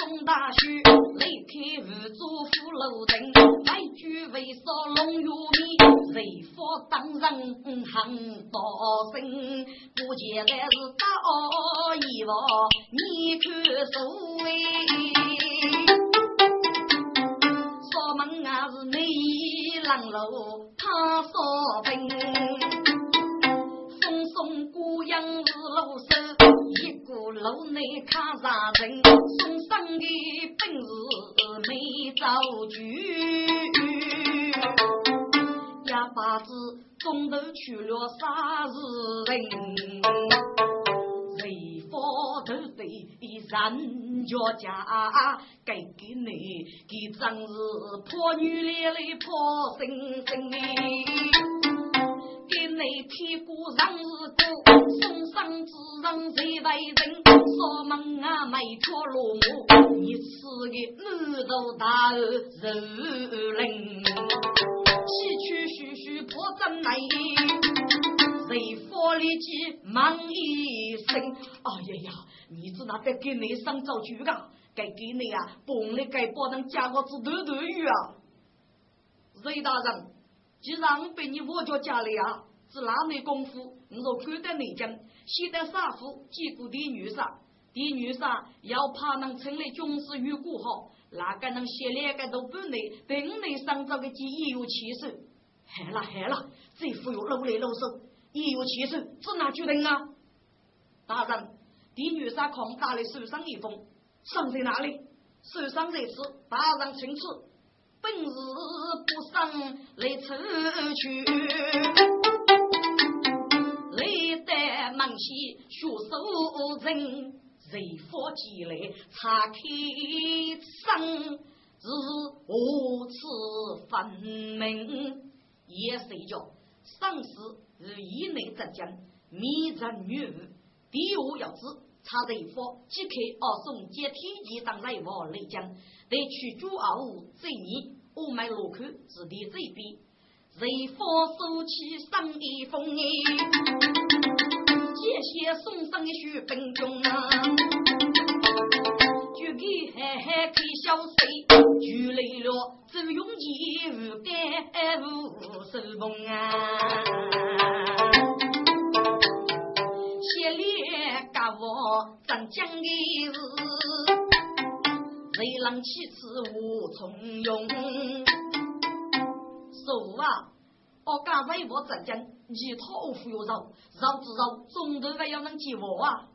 手中大须，雷开无主扶楼人，来句为少龙玉面，谁佛当人行道生，不见来是大衣服，你看所谓，锁门啊是内郎楼，他锁门。杨是老手，一个楼内看上人，送上的本事没造句，哑巴子中头去了啥是人？谁发头对人家家，该给你给真是破女来来破生生的给你屁股上是股，送上之人谁为人？锁门啊，没条落幕，你是个满头大肉人，西去徐徐破阵来，谁发力气忙一声？哎呀呀，你是哪在给你上造句噶？该给你啊，帮你该不能加个字头头语啊，雷大人。既然被你我家家里啊，是哪门功夫？你说看得内奸，现在杀夫，结果的女杀，的女杀要怕能成立军事与国好，哪个能写两个都不能，等你上这个计也有气势。害了害了，这副又搂来搂手，也有气势，只拿决定啊！大人，的女杀狂打的受伤一封，伤在哪里？受伤在此，大人请赐。本事不上来出去，得忙起学手人，谁发起来查开生，是何此分明？也谁叫上司是以内之将，迷人女儿，第五要知查贼发即刻二送接天机当来往内将。得去主二五这年，我买路口是的这边，随风收起上一封哎，谢谢送上一许本中啊，就给嘿嘿开小水，就来了走永吉无干无收风啊，谢烈家我真讲的是。雷浪起此无从用，说啊！我刚才我浙江一套服又绕绕之绕，中头还要能接我啊！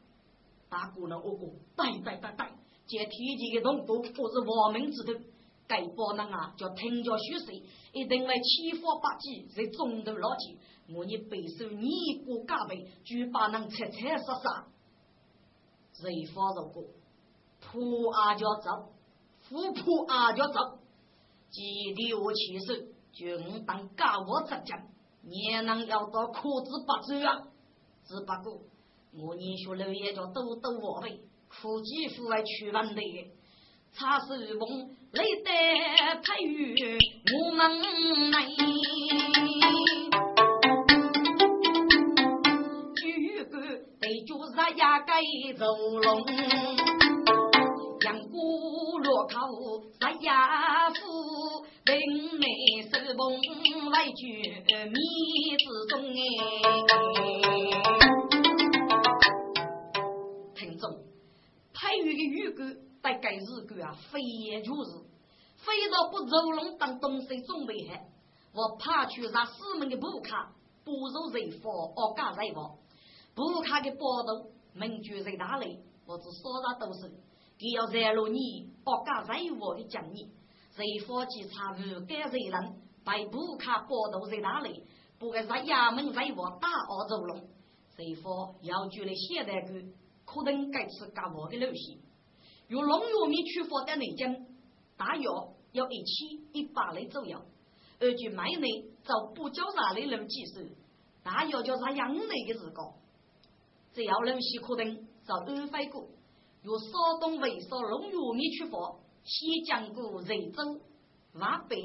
大姑娘，我讲对对对对，这天气的动作不是亡命之徒，该包人啊叫听叫虚岁，一定会欺负八级在中头捞起，我你背手你过加倍，就把人切切杀杀，谁发如果破阿叫走。富婆阿家走，记得我起手，就当干我浙江，也能要到裤子八走啊！只不过我年学老爷叫多多我呗，苦几副来去玩的，茶手梦累得太远，我们来，举个对住日呀该走龙。落靠在衙府，等内手捧来举米之中哎。听众，派玉的玉狗在该日狗啊，非也就是，非到不走龙当东西总危害。我怕去让四门的布卡，不如人佛二家人佛，布卡的报道，名句在哪里？我只说啥都是。他要惹了你，不敢任我的讲你。谁发起查无该谁人，被不卡报道在哪里？不该在衙门在我大澳走龙。谁发要求了现代个，可能该次干我的路线。用龙玉米出发的内江，大约要一千一百来左右。而据卖内找不交啥的人技术，大约叫啥样内的日高。只要路线可能找安徽过。由山东为少龙玉米出发，先经过瑞州、华北、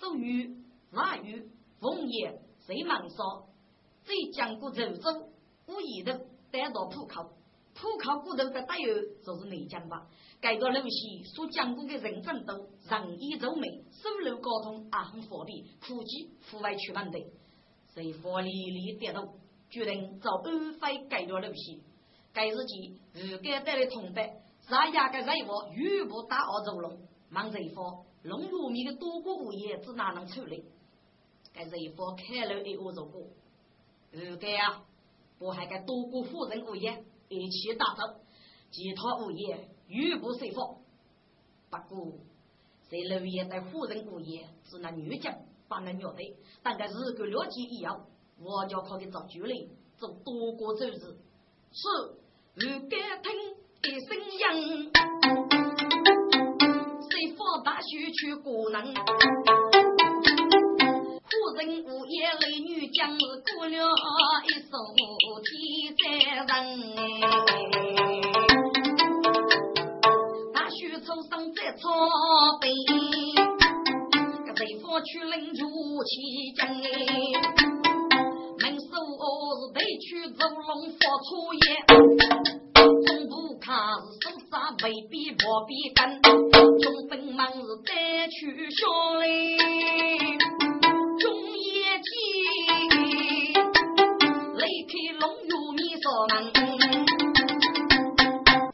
寿余、华余、凤岩、瑞芒山，再经过柔州、武府一头带到浦口，浦口骨头的带有就是内江吧。该个路西所讲过的人奋斗，人义周美，收入高通，也很方便，苦计户外去问的，随佛里里跌落，决定找安徽该个路西。该日记如该带来同伴，咱家个人物全部打二走龙，忙这一方，龙玉米的多过物业，只哪能处理？该人方开了一个如果，如该啊，我还该多过富人物业一起打造，其他物业全部随放。不过，在楼业在富人物业，只那女将把那鸟的，但该日个了解以后，我就可以做主力，做多过周日是。如该听一声音，谁放大须去过能？夫人午夜泪女将是过了一首天在人，大须抽身在草背，个谁放去领酒起将哎？我是北去走龙佛出夜，总不看是手杀未必我必干，中本忙是得去小嘞，中夜间雷开龙有米烧门，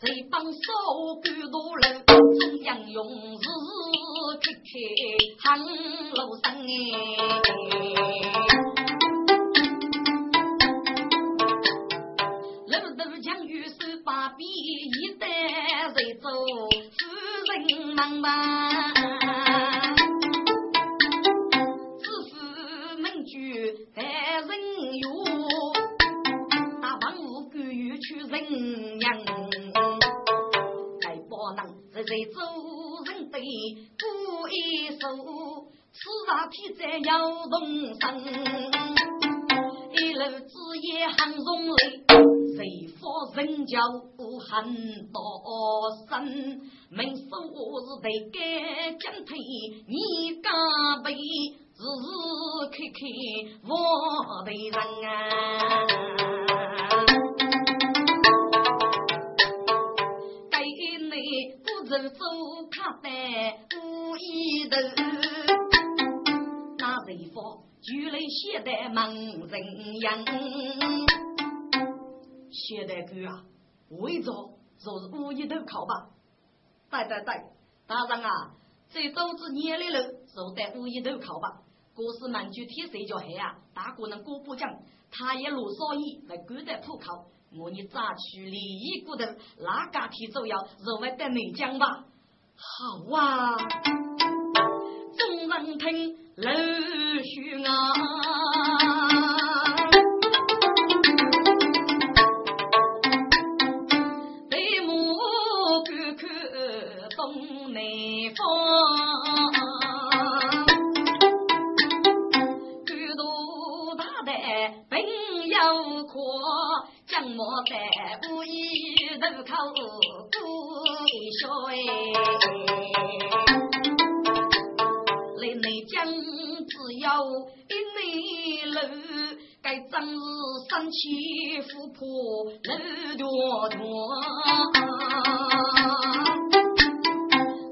这帮手干多人，中央用日日开开行路上哎。一代人走，夫人忙忙，知府门居待人有，大王无官又去人娘，该不能日日做人对过一手，此上天在要动身，一路枝叶很容易，谁发人教？很多身，门首是得该将退，你加倍日日开开我的人啊！该你不走走卡在无一头，那谁方就来现代忙人样，现代哥啊！为着就是五一头考吧，对对对，大人啊，这都是年里了，就得五一头考吧。故事满句天谁叫黑啊？大姑娘过不讲，他也落少爷来古代铺考，我你咋去利益骨头？哪家天主要认为得你讲吧？好啊，众人听陆续啊。我在无意路口过一宵哎，来内江只有一内路，该真是三起富婆路多多，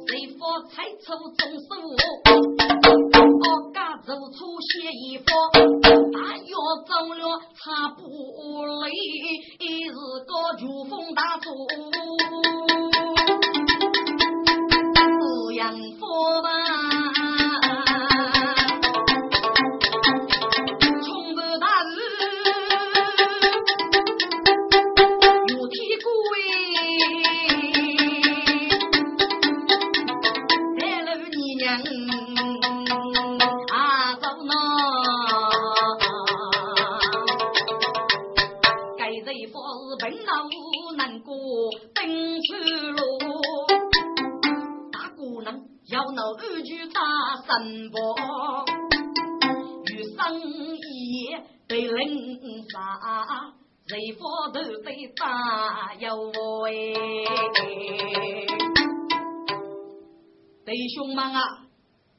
谁发财出中手？我家走出写一方，大约走了差不累，一日个珠峰大作，三伯与生意对人杀，谁佛都被打有哎！弟兄们啊，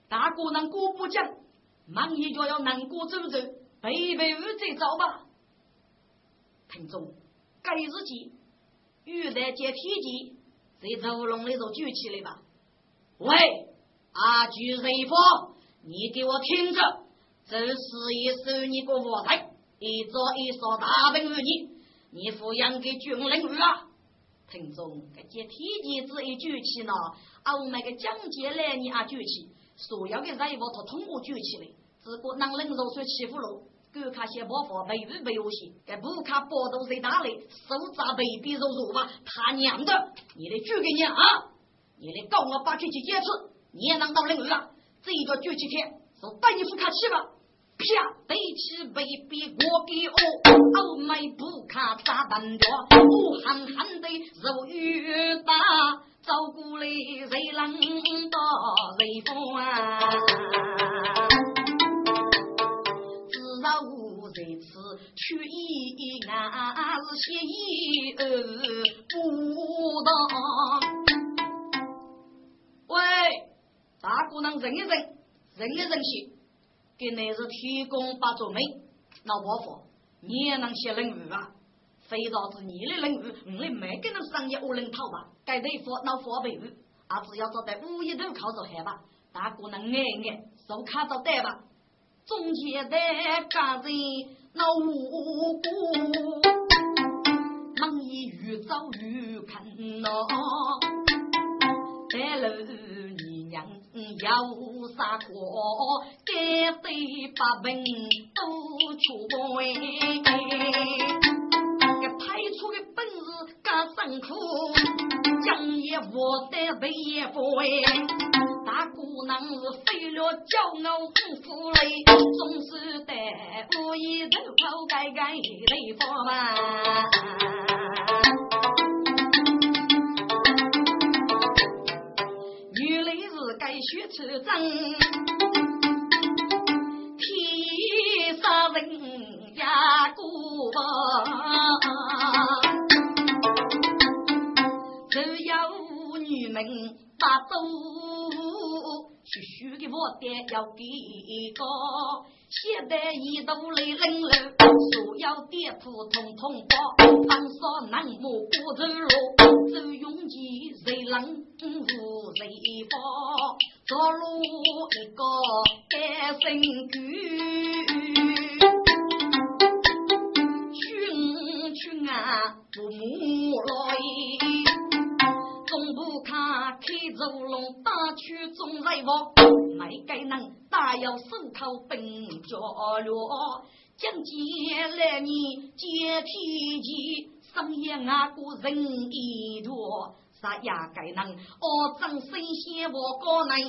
大姑娘过不讲，忙一就要难过走走，背背屋再走吧。听众，该日记，玉带接体记，在走龙里头举起来吧。喂，阿举人夫，你给我听着，这是一首你个话台，一座一所大本于你，你抚养给军人儿啊。听众，这接体记子一举起呢，啊，我们个讲解来你啊举起，所有的人夫他通过举起来，只顾能人肉水欺负了。狗卡些包袱，没鱼没有些，该不卡包都谁打嘞？手扎被逼肉肉吧，他娘的！你来举给你啊！你来告我八去去坚持，你也能到人了。这一个举起天，是带你副卡去吧？啪！背起被逼我给哦，欧美不卡咋办着？我憨憨的肉鱼大，走过来谁能到谁风啊？只要我在此取意俺是写意不当。大姑娘，忍一忍，忍一忍些，给你是提供八座美，老伯父，你也能写人语啊？非到是你的人语，我没跟人商业我能讨吧？该对付老佛辈语，啊，只要做在五一头靠着海吧，大姑娘爱爱，手卡着带吧。中间的家人那无辜，忙一越早越看喏，白楼有啥苦，该对八本都出哎，这派出的本事干辛苦，讲也我得背也不会。大姑娘是费了骄傲不服累，总是得无意头口改改雷锋嘛。是该学出征，天杀人呀姑只有女们把走。虚虚的我爹要给个，现在一度来人了，所有店铺通通包，放少南木过走路，走拥挤谁冷无谁包？走路一个单身狗，群群啊父母来。总不看开走龙打去中来王，没该能大要手头本脚落，将接来你接天机，生也阿哥人一多，啥也该能哦，张神仙我高难，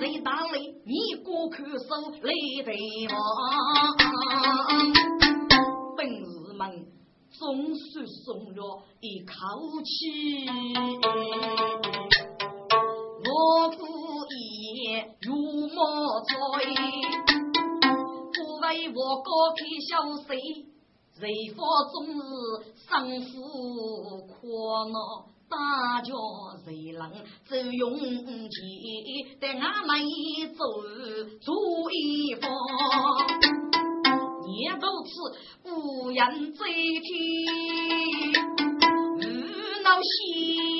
谁打雷你过看手雷对王，本事们。总是松了一口气，我故意如莫醉，不为我高开小水，谁佛终日生苦苦恼，大家谁能走勇气，带俺们走做一方。也如此，无人追听，无闹心，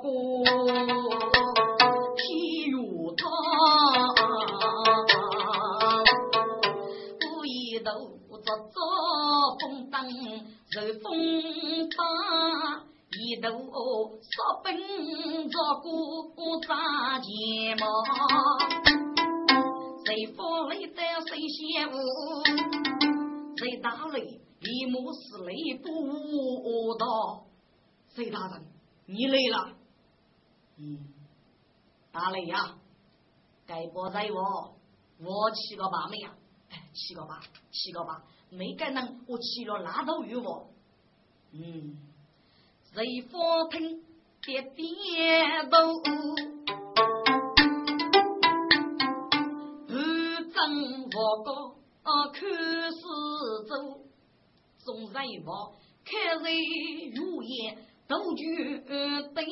过天如汤？不一头做做风灯，受风打。一头烧本着过扎睫毛，谁风雷的谁嫌恶，谁打雷一目是雷不到。谁大人，你累了？嗯，打雷呀，该不在我，我七个八没呀？七个八，七个八，没敢能我七了拉到鱼我。嗯。随风听跌跌头，不争我高看四周，众人望看人如烟，都觉得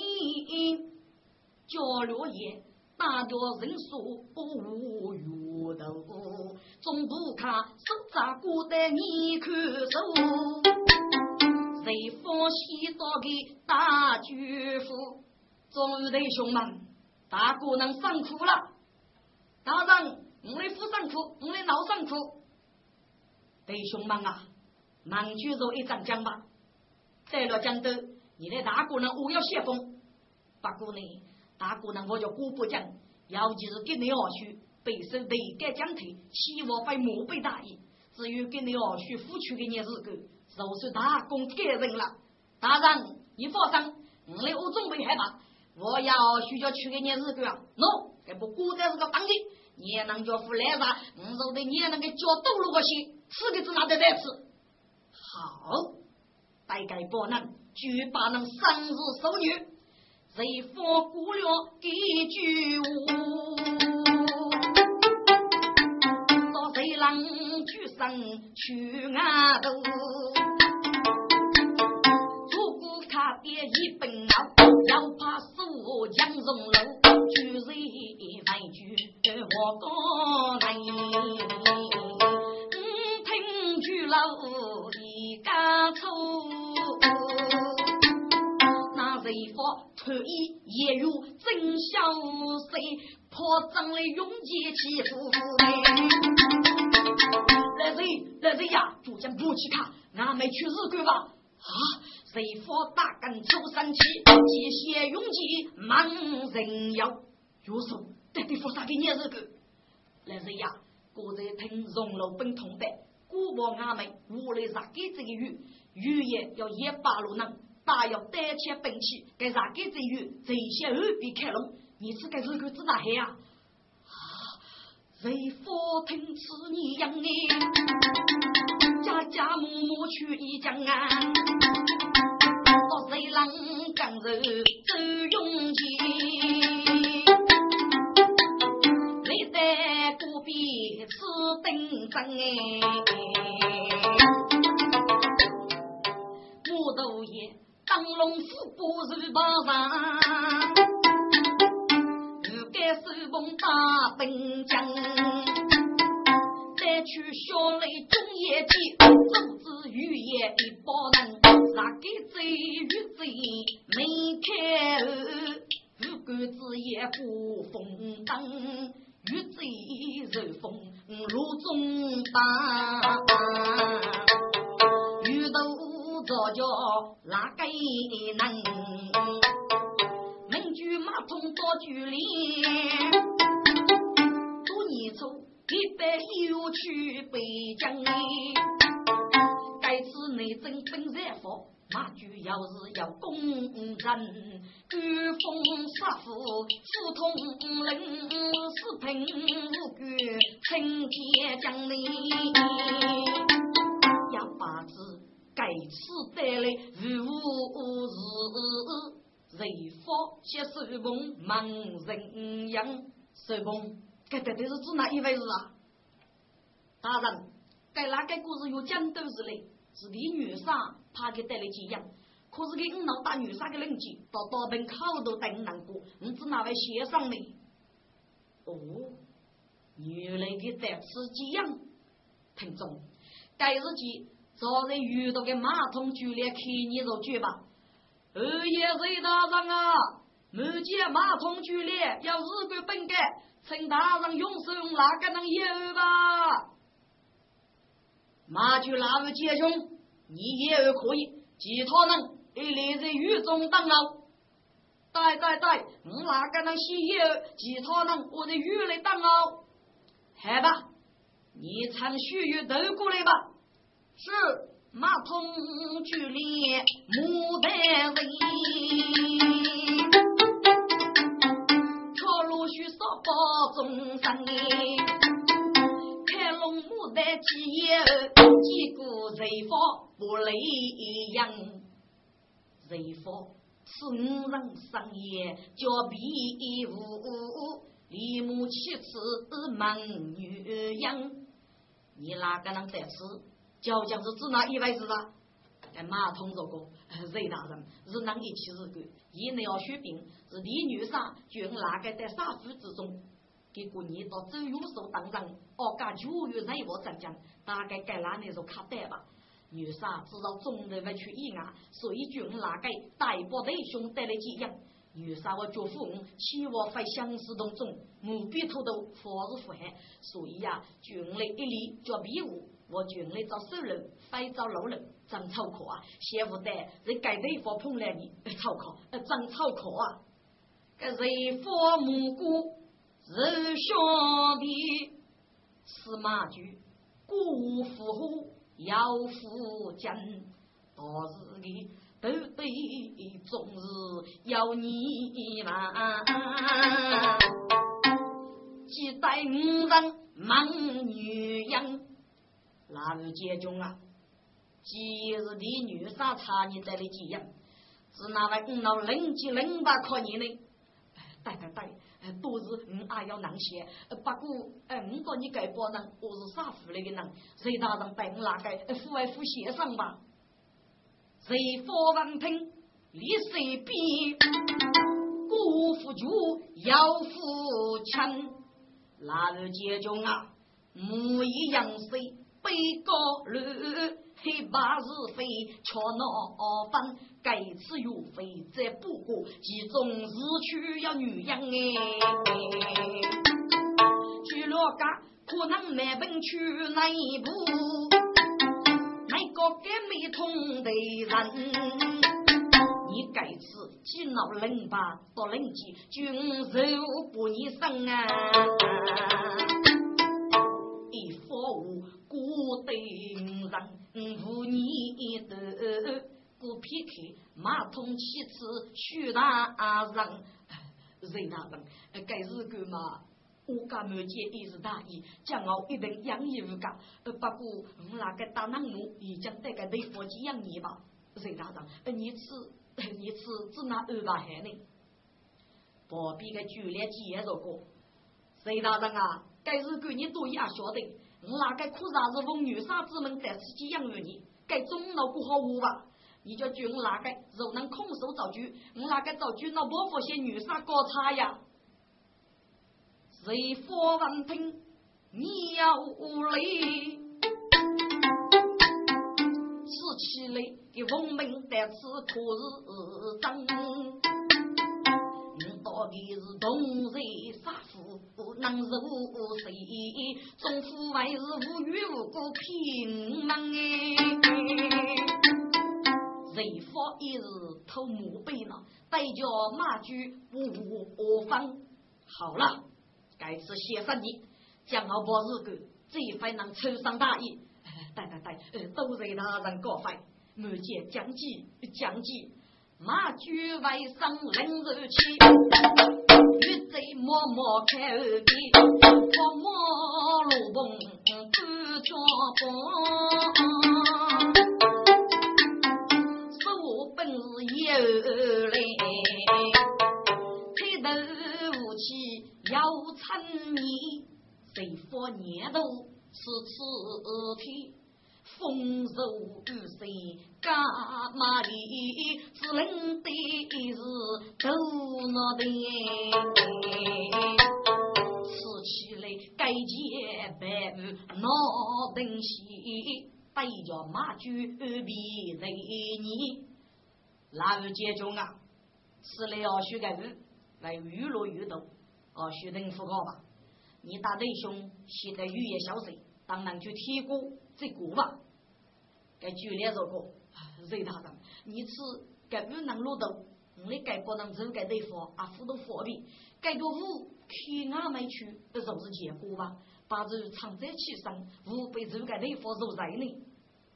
叫落叶大家人数无余头，总不看手扎过的你看手，谁放西到给大巨富？众位弟兄们，大哥能上苦了，大人，我来扶上苦，我来闹上苦。弟兄们啊，忙举着一张奖吧，在了江头，你的大姑娘我要谢风。不过呢，大姑娘我叫姑不讲，尤其是给你二叔背受对该讲题，希望被莫被大意。至于给你二叔付出的年日子，就是大公给人了。大人，你放心，我来我准备害怕，我要需要去给你日子啊。喏，这不古代是个当的，你能叫富来啥？我说的你能给叫多路个心。四个字拿得再吃，好，大概不能，就把那生日守女，谁放姑娘几句话，说谁让举身去外头，如果他爹一本脑，要怕输江荣楼，举人万句我讲佛特意也有真小谁破张的勇气欺负人。来人来人呀，就将不去看，俺们去日干吧。啊，谁佛大干出三气，机械勇气满人妖。有手得得佛啥给你日干？来人呀，果然听荣禄本同的。古堡阿妹，屋里啥给这个鱼？鱼也要一八路能，大要单切兵器，给啥给这鱼？这些二比开龙，你是该日个子大黑呀？为佛听此你养你，家家母母去一江啊，到谁郎刚柔走勇气。是登真哎，木头爷当龙虎不是八方，又该手捧大本将，再去小雷中业绩，周子玉叶一包人，哪个贼与贼没开口，五官子也不风灯。玉贼如风如中打，玉头早叫哪个能？名句马桶多句连，多年初一百又去北疆，该次内政本在佛。马具要是要工人，御风杀虎，斧通人，四平五举，青天将领，此带来如日，谁方写手捧忙人样？手捧，这到底是指哪一回事啊？大人，该哪个故事有讲都是嘞？是李女杀，怕给带来几样，可是给五老大女杀的人机，到大门口都等难过，你只哪位先生呢？哦，原来给在此几样，听众，该日记早在遇到个马桶剧烈开你入剧吧。二爷瑞大人啊，目见马桶剧烈，要日归本该，请大人用手哪个能有吧？马驹拉入街中，你也可以。其他人一立在雨中当牢。对对对，我哪个能吸油？其他人我在雨里当牢。好吧，你趁虚月都过来吧。是马桶距离牡丹人，却陆续少报众生。在几夜，几个人方不雷样，人方是五人生夜叫比武，李母妻子门女样，你哪个能在此？究竟是指哪一位是啊？哎，马通 这个雷大人是哪一起日干？一内要血病，是李女杀，就哪个在杀夫之中？给过年到周永寿当人，哦，干九月任务浙江，大概该哪年就卡带吧。女杀知道众人不去意外，所以军哪个大部弟兄带来几样。女杀我舅父期望在相思当中，目标偷偷，佛是福害，所以呀，军来一礼叫比武，我军来找熟人，非找老人，真草可啊！先不得，人该地方碰来你，草可，真草可啊！个人父母姑。是兄弟，司马驹，辜负后要负肩，到时的都对，终日要你忙。几代五人忙女养，哪位姐中啊？今日的女杀差你在里几样？是那位五老零级零八考你呢？对对对。都是我还要能写，不过，哎，我讲你该帮人，我是啥富来的人？谁大人带我哪个富外富先生吧？谁方文听李谁边，辜负主要负强，哪日结中啊？母一样谁被高楼？黑白是非，却闹翻。该次又非再不过，其中是去要女人哎。去了家，可能难本去那一步，那个给没通的人，你该次几闹人吧，到人间君受不你生啊！一佛无孤灯人。无你的不撇开马桶其次许大人，任大人，该是个嘛？我家门前也是大意，将我一定养你无家。不过我那个大男奴已经带个内伙计养你吧？任大人，你吃你吃只拿二百海呢？不必个剧烈介绍过。任大人啊，该是个你多也晓得。我那个苦啥是奉女杀之门在自己养育你，该中老不好我吧？你叫军那个若能空手造车，我那个造车那不发现女杀高差呀？谁佛闻听你要累，吃起来给农民在此可是真。到底是同人杀父能是谁？中府还是无缘无故骗门哎？谁方一日偷墓碑呢？代叫马驹无方。好了，该次谢上你，将我把日干，这番能抽上大义。对对对，都是大人告发，满见将计将计。马驹外甥冷如气，玉贼默默开耳边，默默路蹦不脚蹦，手本事有来，抬头武器要趁你，谁发年头是此天。丰收雨水干马里，只能得是头脑的。吃起来该洁白无脑东西，带着马驹比人你。哪位接中啊？吃了要学个鱼，来娱乐娱动，哦，学人副高吧。你大弟兄现在语言消失，当然就铁锅。这个吧，该举例说过，任大人，你吃该不能落豆，你该不能走该地方啊，互动方便，该个五去俺们去，这是结果吧？把这藏在其上，五被走该地方受灾呢？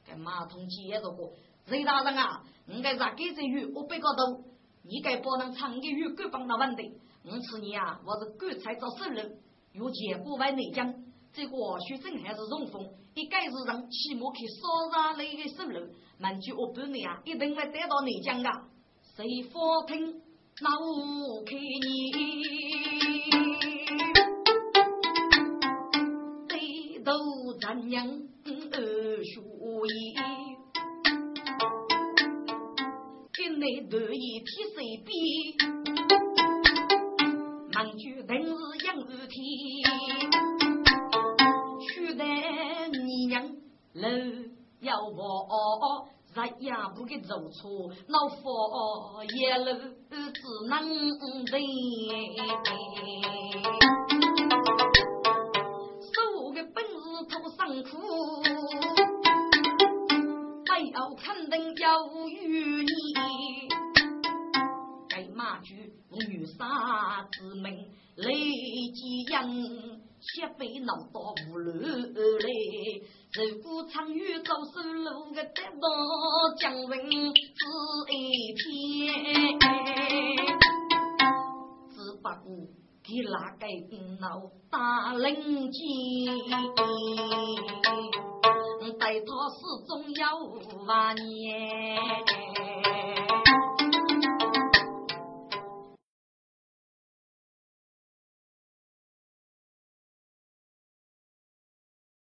该马桶接着过，任大人啊，你该咋给这鱼？我背个头，你该不能藏个鱼够帮那问的？我吃你啊，我是干菜找生人，有结果为内江。这个学生还是中风，一该是让起码去烧上那个收入，满句我半年啊，一定会得到内江的。谁佛听那我看你，对头咱娘二学艺，内头一天水边，忙就等是养儿天，你娘老要我，日夜不给走错，老佛爷路只能认。手的本事头上苦，还要肯定有余孽。该马驹女杀之命，雷击人，血被闹到无路。长与走手路个得到将人是一片，只不过给哪个老大冷箭，待他始终要万年。